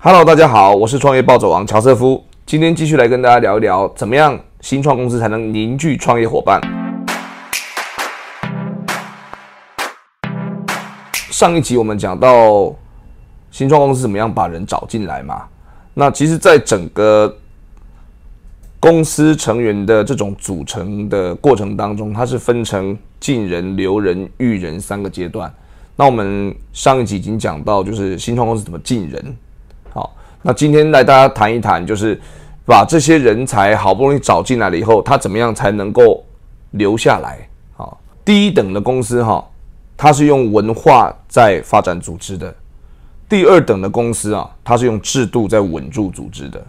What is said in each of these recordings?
Hello，大家好，我是创业暴走王乔瑟夫。今天继续来跟大家聊一聊，怎么样新创公司才能凝聚创业伙伴。上一集我们讲到新创公司怎么样把人找进来嘛？那其实，在整个公司成员的这种组成的过程当中，它是分成进人、留人、育人三个阶段。那我们上一集已经讲到，就是新创公司怎么进人。那今天来大家谈一谈，就是把这些人才好不容易找进来了以后，他怎么样才能够留下来？好，第一等的公司哈，它是用文化在发展组织的；第二等的公司啊，它是用制度在稳住组织的。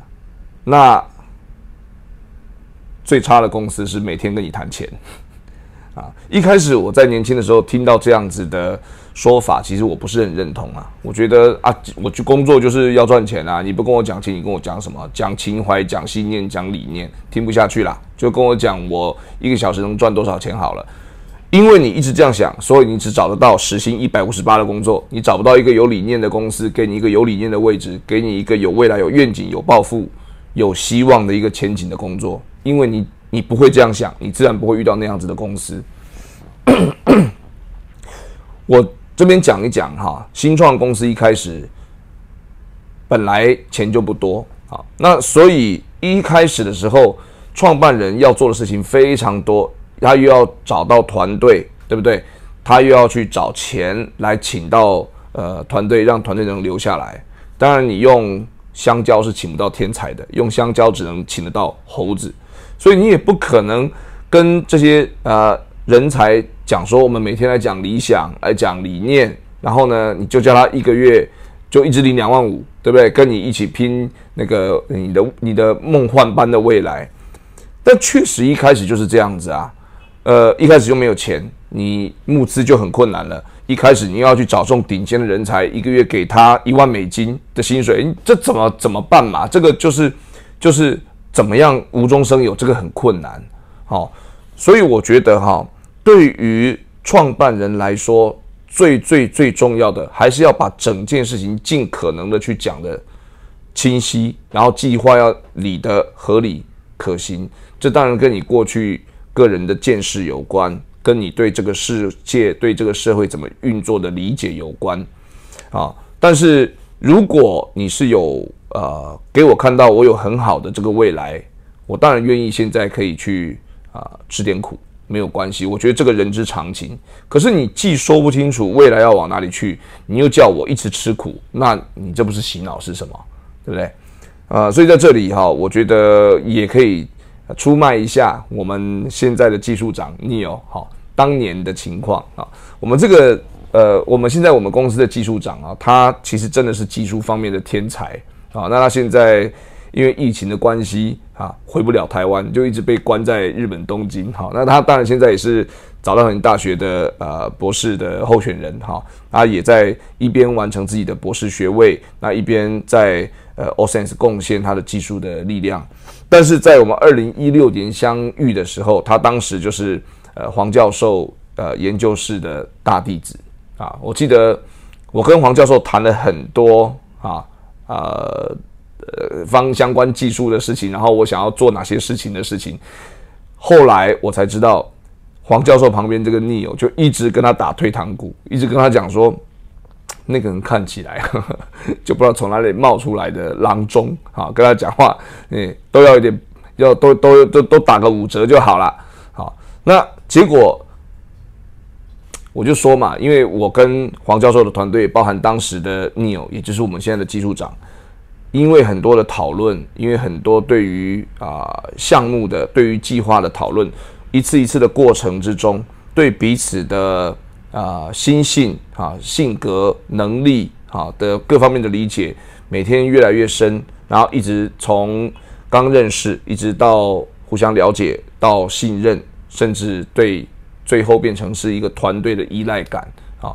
那最差的公司是每天跟你谈钱。啊，一开始我在年轻的时候听到这样子的说法，其实我不是很认同啊。我觉得啊，我去工作就是要赚钱啊，你不跟我讲钱，你跟我讲什么？讲情怀、讲信念、讲理念，听不下去啦，就跟我讲我一个小时能赚多少钱好了。因为你一直这样想，所以你只找得到时薪一百五十八的工作，你找不到一个有理念的公司，给你一个有理念的位置，给你一个有未来、有愿景、有抱负、有希望的一个前景的工作，因为你。你不会这样想，你自然不会遇到那样子的公司。我这边讲一讲哈，新创公司一开始本来钱就不多啊，那所以一开始的时候，创办人要做的事情非常多，他又要找到团队，对不对？他又要去找钱来请到呃团队，让团队能留下来。当然，你用香蕉是请不到天才的，用香蕉只能请得到猴子。所以你也不可能跟这些呃人才讲说，我们每天来讲理想，来讲理念，然后呢，你就叫他一个月就一直领两万五，对不对？跟你一起拼那个你的你的梦幻般的未来。但确实一开始就是这样子啊，呃，一开始就没有钱，你募资就很困难了。一开始你要去找这种顶尖的人才，一个月给他一万美金的薪水，这怎么怎么办嘛？这个就是就是。怎么样无中生有？这个很困难，好，所以我觉得哈，对于创办人来说，最最最重要的还是要把整件事情尽可能的去讲的清晰，然后计划要理的合理可行。这当然跟你过去个人的见识有关，跟你对这个世界、对这个社会怎么运作的理解有关啊。但是如果你是有呃，给我看到我有很好的这个未来，我当然愿意现在可以去啊吃点苦，没有关系。我觉得这个人之常情。可是你既说不清楚未来要往哪里去，你又叫我一直吃苦，那你这不是洗脑是什么？对不对？啊，所以在这里哈，我觉得也可以出卖一下我们现在的技术长 Neil 哈，当年的情况啊，我们这个呃，我们现在我们公司的技术长啊，他其实真的是技术方面的天才。啊，那他现在因为疫情的关系啊，回不了台湾，就一直被关在日本东京。好，那他当然现在也是早稻田大学的呃博士的候选人哈，他也在一边完成自己的博士学位，那一边在呃 O Sense 贡献他的技术的力量。但是在我们二零一六年相遇的时候，他当时就是呃黄教授呃研究室的大弟子啊。我记得我跟黄教授谈了很多啊。呃呃，方相关技术的事情，然后我想要做哪些事情的事情，后来我才知道，黄教授旁边这个逆友就一直跟他打退堂鼓，一直跟他讲说，那个人看起来 就不知道从哪里冒出来的郎中啊，跟他讲话，哎，都要一点，要都都都都打个五折就好了，好，那结果。我就说嘛，因为我跟黄教授的团队，包含当时的 Neil，也就是我们现在的技术长，因为很多的讨论，因为很多对于啊项目的、对于计划的讨论，一次一次的过程之中，对彼此的啊心性啊性格、能力啊的各方面的理解，每天越来越深，然后一直从刚认识，一直到互相了解，到信任，甚至对。最后变成是一个团队的依赖感啊，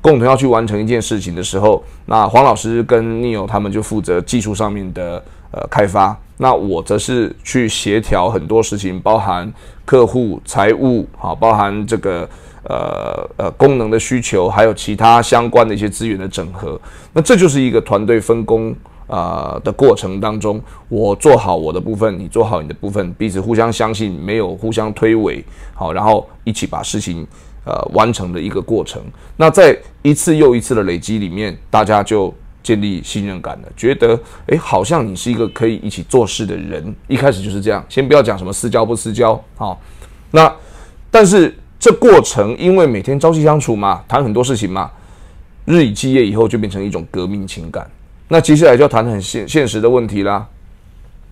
共同要去完成一件事情的时候，那黄老师跟 Neil 他们就负责技术上面的呃开发，那我则是去协调很多事情，包含客户、财务，好，包含这个呃呃功能的需求，还有其他相关的一些资源的整合。那这就是一个团队分工啊的过程当中，我做好我的部分，你做好你的部分，彼此互相相信，没有互相推诿，好，然后一起把事情呃完成的一个过程。那在一次又一次的累积里面，大家就建立信任感了，觉得诶，好像你是一个可以一起做事的人。一开始就是这样，先不要讲什么私交不私交，好，那但是这过程因为每天朝夕相处嘛，谈很多事情嘛，日以继夜以后就变成一种革命情感。那接下来就要谈很现现实的问题啦。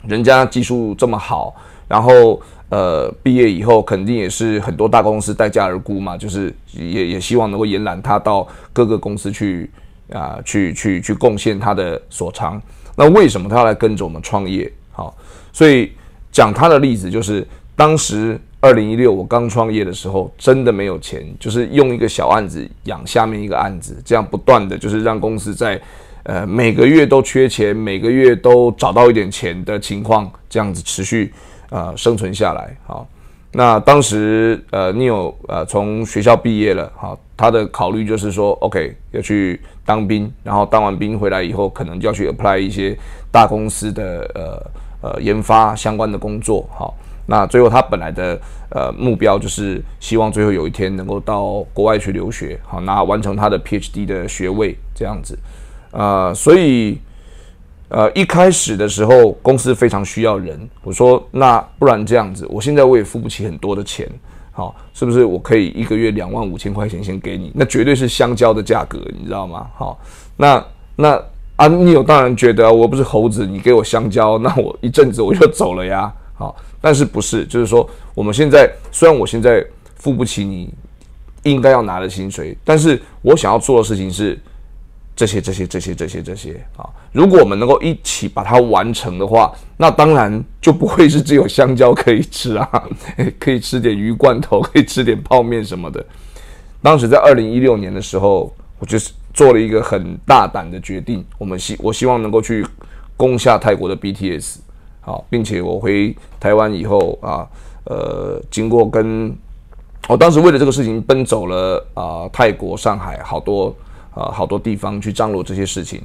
人家技术这么好，然后呃毕业以后肯定也是很多大公司待价而沽嘛，就是也也希望能够延揽他到各个公司去啊，去去去贡献他的所长。那为什么他要来跟着我们创业？好，所以讲他的例子就是当时二零一六我刚创业的时候，真的没有钱，就是用一个小案子养下面一个案子，这样不断的就是让公司在。呃，每个月都缺钱，每个月都找到一点钱的情况，这样子持续呃生存下来。好，那当时呃你有呃从学校毕业了，好，他的考虑就是说，OK 要去当兵，然后当完兵回来以后，可能就要去 apply 一些大公司的呃呃研发相关的工作。好，那最后他本来的呃目标就是希望最后有一天能够到国外去留学，好，那完成他的 PhD 的学位这样子。啊，所以，呃，一开始的时候，公司非常需要人。我说，那不然这样子，我现在我也付不起很多的钱，好，是不是我可以一个月两万五千块钱先给你？那绝对是香蕉的价格，你知道吗？好，那那啊，你有当然觉得我不是猴子，你给我香蕉，那我一阵子我就走了呀。好，但是不是，就是说，我们现在虽然我现在付不起你应该要拿的薪水，但是我想要做的事情是。这些这些这些这些这些啊！如果我们能够一起把它完成的话，那当然就不会是只有香蕉可以吃啊，可以吃点鱼罐头，可以吃点泡面什么的。当时在二零一六年的时候，我就是做了一个很大胆的决定，我们希我希望能够去攻下泰国的 BTS，好，并且我回台湾以后啊，呃，经过跟我当时为了这个事情奔走了啊，泰国、上海好多。呃，好多地方去张罗这些事情，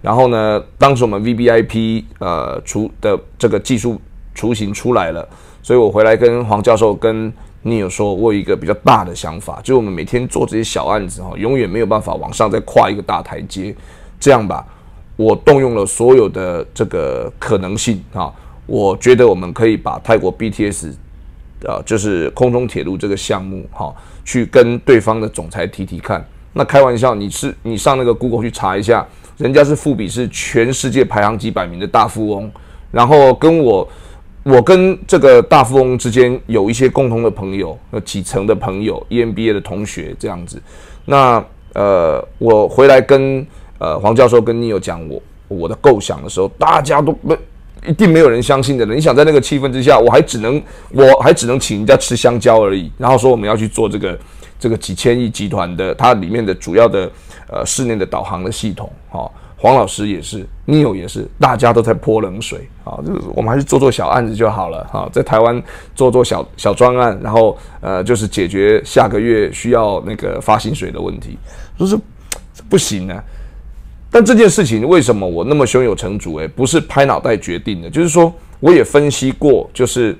然后呢，当时我们 V B I P 呃出的这个技术雏形出来了，所以我回来跟黄教授跟你有说，我有一个比较大的想法，就是我们每天做这些小案子哈，永远没有办法往上再跨一个大台阶。这样吧，我动用了所有的这个可能性啊，我觉得我们可以把泰国 B T S 啊，就是空中铁路这个项目哈，去跟对方的总裁提提看。那开玩笑，你是你上那个 Google 去查一下，人家是富比是全世界排行几百名的大富翁，然后跟我，我跟这个大富翁之间有一些共同的朋友，有几层的朋友，EMBA 的同学这样子。那呃，我回来跟呃黄教授跟你有讲我我的构想的时候，大家都不一定没有人相信的。你想在那个气氛之下，我还只能我还只能请人家吃香蕉而已，然后说我们要去做这个。这个几千亿集团的，它里面的主要的呃室内的导航的系统，哈，黄老师也是，Neo 也是，大家都在泼冷水，啊，就是我们还是做做小案子就好了，哈，在台湾做做小小专案，然后呃，就是解决下个月需要那个发薪水的问题，就是不行呢。但这件事情为什么我那么胸有成竹？诶，不是拍脑袋决定的，就是说我也分析过，就是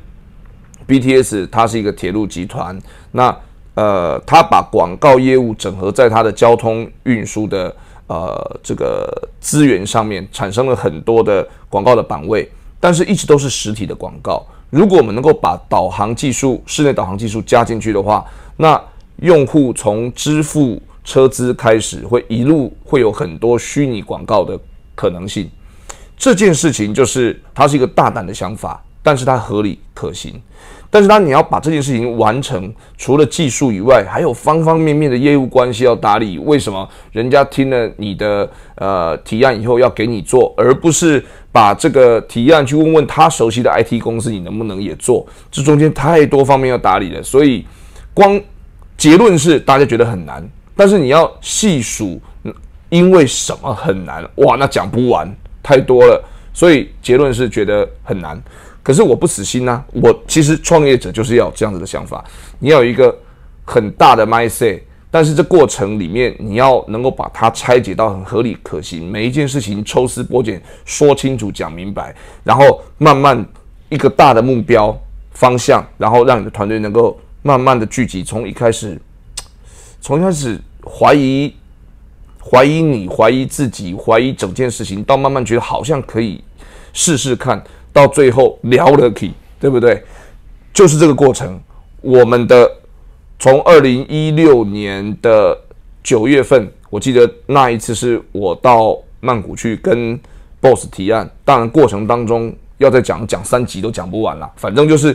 BTS 它是一个铁路集团，那。呃，他把广告业务整合在他的交通运输的呃这个资源上面，产生了很多的广告的版位，但是一直都是实体的广告。如果我们能够把导航技术、室内导航技术加进去的话，那用户从支付车资开始，会一路会有很多虚拟广告的可能性。这件事情就是它是一个大胆的想法，但是它合理可行。但是当你要把这件事情完成，除了技术以外，还有方方面面的业务关系要打理。为什么人家听了你的呃提案以后要给你做，而不是把这个提案去问问他熟悉的 IT 公司，你能不能也做？这中间太多方面要打理了。所以光结论是大家觉得很难，但是你要细数因为什么很难，哇，那讲不完，太多了。所以结论是觉得很难。可是我不死心呐，我其实创业者就是要这样子的想法，你要有一个很大的 mindset，但是这过程里面，你要能够把它拆解到很合理可行，每一件事情抽丝剥茧，说清楚讲明白，然后慢慢一个大的目标方向，然后让你的团队能够慢慢的聚集，从一开始，从一开始怀疑怀疑你，怀疑自己，怀疑整件事情，到慢慢觉得好像可以试试看，到最后聊了可以，对不对？就是这个过程，我们的。从二零一六年的九月份，我记得那一次是我到曼谷去跟 BOSS 提案。当然，过程当中要再讲讲三集都讲不完了。反正就是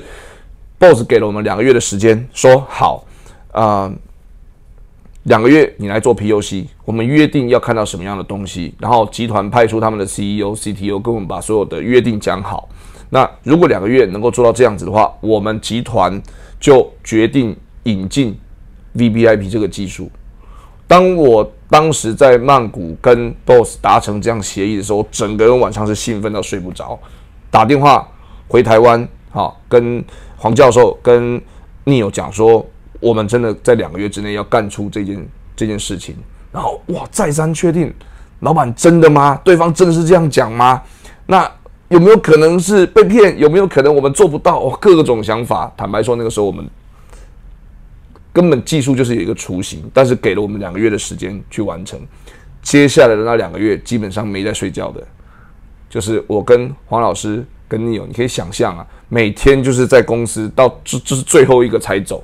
BOSS 给了我们两个月的时间，说好啊，两个月你来做 POC，我们约定要看到什么样的东西，然后集团派出他们的 CEO、CTO 跟我们把所有的约定讲好。那如果两个月能够做到这样子的话，我们集团就决定。引进 V B I P 这个技术，当我当时在曼谷跟 Boss 达成这样协议的时候，整个人晚上是兴奋到睡不着，打电话回台湾，好跟黄教授跟 Neil 讲说，我们真的在两个月之内要干出这件这件事情，然后哇再三确定，老板真的吗？对方真的是这样讲吗？那有没有可能是被骗？有没有可能我们做不到？哦，各种想法。坦白说，那个时候我们。根本技术就是有一个雏形，但是给了我们两个月的时间去完成。接下来的那两个月基本上没在睡觉的，就是我跟黄老师跟你有，你可以想象啊，每天就是在公司到这这是最后一个才走，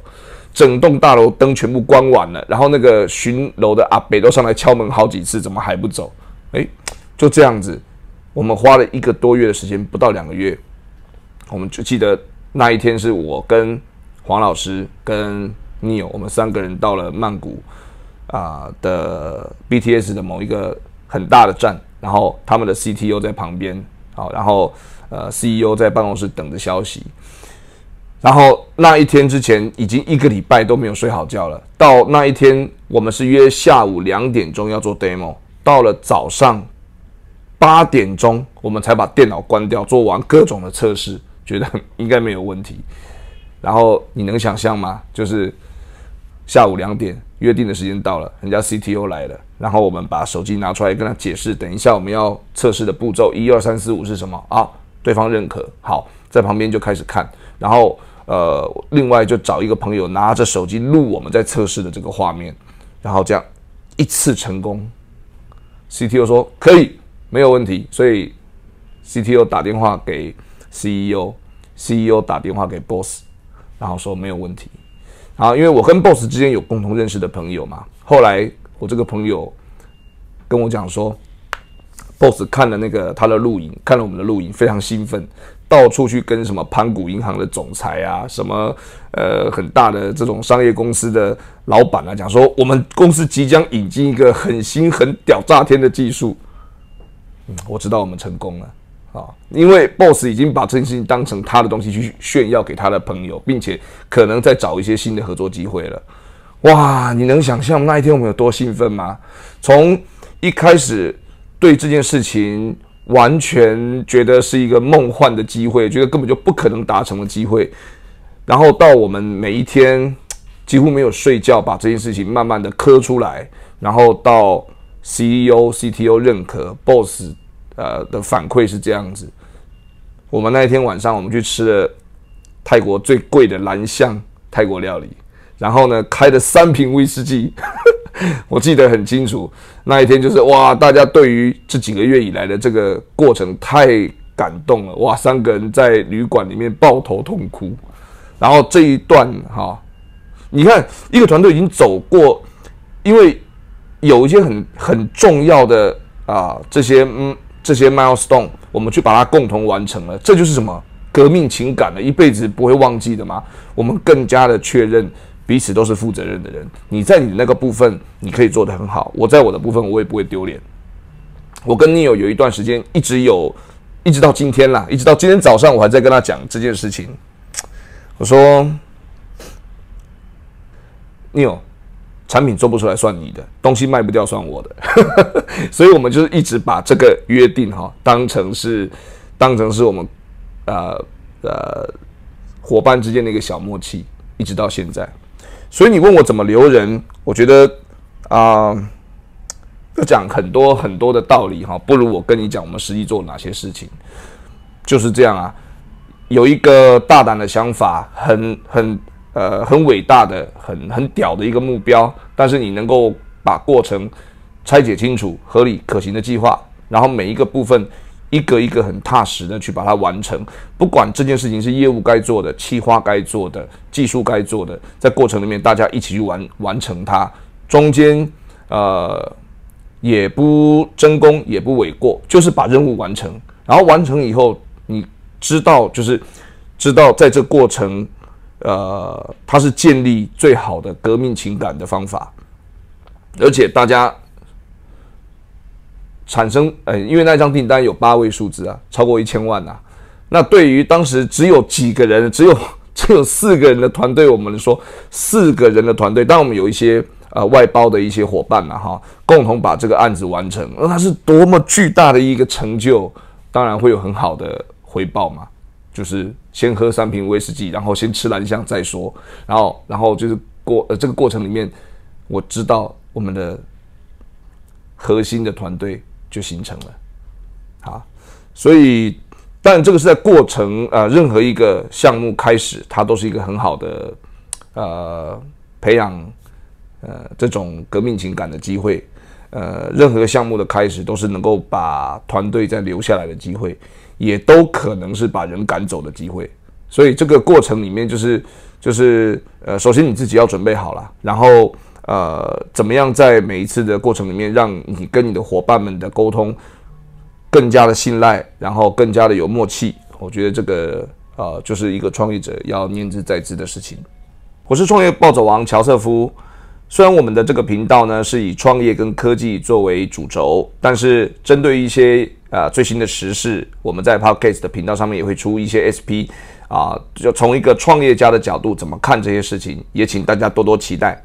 整栋大楼灯全部关完了，然后那个巡楼的阿北都上来敲门好几次，怎么还不走？诶，就这样子，我们花了一个多月的时间，不到两个月，我们就记得那一天是我跟黄老师跟。你有我们三个人到了曼谷啊的 BTS 的某一个很大的站，然后他们的 CTO 在旁边，好，然后呃 CEO 在办公室等着消息。然后那一天之前已经一个礼拜都没有睡好觉了。到那一天，我们是约下午两点钟要做 demo，到了早上八点钟，我们才把电脑关掉，做完各种的测试，觉得应该没有问题。然后你能想象吗？就是。下午两点约定的时间到了，人家 CTO 来了，然后我们把手机拿出来跟他解释，等一下我们要测试的步骤一二三四五是什么啊？对方认可，好，在旁边就开始看，然后呃，另外就找一个朋友拿着手机录我们在测试的这个画面，然后这样一次成功，CTO 说可以，没有问题，所以 CTO 打电话给 CEO，CEO 打电话给 Boss，然后说没有问题。啊，因为我跟 Boss 之间有共同认识的朋友嘛，后来我这个朋友跟我讲说，Boss 看了那个他的录影，看了我们的录影，非常兴奋，到处去跟什么盘古银行的总裁啊，什么呃很大的这种商业公司的老板啊，讲说我们公司即将引进一个很新、很屌炸天的技术。嗯，我知道我们成功了。啊，因为 boss 已经把这件事情当成他的东西去炫耀给他的朋友，并且可能在找一些新的合作机会了。哇，你能想象那一天我们有多兴奋吗？从一开始对这件事情完全觉得是一个梦幻的机会，觉得根本就不可能达成的机会，然后到我们每一天几乎没有睡觉，把这件事情慢慢的磕出来，然后到 CEO、CTO 认可 boss。呃的反馈是这样子，我们那一天晚上我们去吃了泰国最贵的蓝象泰国料理，然后呢开了三瓶威士忌，我记得很清楚。那一天就是哇，大家对于这几个月以来的这个过程太感动了，哇，三个人在旅馆里面抱头痛哭。然后这一段哈，你看一个团队已经走过，因为有一些很很重要的啊这些嗯。这些 milestone，我们去把它共同完成了，这就是什么革命情感了，一辈子不会忘记的吗？我们更加的确认彼此都是负责任的人。你在你那个部分，你可以做得很好；我在我的部分，我也不会丢脸。我跟 Neil 有一段时间一直有，一直到今天啦，一直到今天早上，我还在跟他讲这件事情。我说，Neil。产品做不出来算你的，东西卖不掉算我的，所以我们就是一直把这个约定哈当成是当成是我们呃呃伙伴之间的一个小默契，一直到现在。所以你问我怎么留人，我觉得啊，要讲很多很多的道理哈，不如我跟你讲我们实际做哪些事情，就是这样啊。有一个大胆的想法，很很呃很伟大的、很很屌的一个目标，但是你能够把过程拆解清楚、合理可行的计划，然后每一个部分一个一个很踏实的去把它完成。不管这件事情是业务该做的、企划该做的、技术该做的，在过程里面大家一起去完完成它，中间呃也不争功也不诿过，就是把任务完成。然后完成以后，你。知道就是知道，在这过程，呃，它是建立最好的革命情感的方法，而且大家产生，呃，因为那张订单有八位数字啊，超过一千万呐。那对于当时只有几个人，只有 只有四个人的团队，我们说四个人的团队，但我们有一些呃外包的一些伙伴呐，哈，共同把这个案子完成，那它是多么巨大的一个成就，当然会有很好的。回报嘛，就是先喝三瓶威士忌，然后先吃蓝香再说，然后，然后就是过呃这个过程里面，我知道我们的核心的团队就形成了，好，所以，但这个是在过程呃任何一个项目开始，它都是一个很好的呃培养呃这种革命情感的机会，呃，任何项目的开始都是能够把团队再留下来的机会。也都可能是把人赶走的机会，所以这个过程里面就是就是呃，首先你自己要准备好了，然后呃，怎么样在每一次的过程里面，让你跟你的伙伴们的沟通更加的信赖，然后更加的有默契。我觉得这个呃，就是一个创业者要念之在之的事情。我是创业暴走王乔瑟夫。虽然我们的这个频道呢是以创业跟科技作为主轴，但是针对一些啊最新的时事，我们在 Podcast 的频道上面也会出一些 SP 啊，就从一个创业家的角度怎么看这些事情，也请大家多多期待。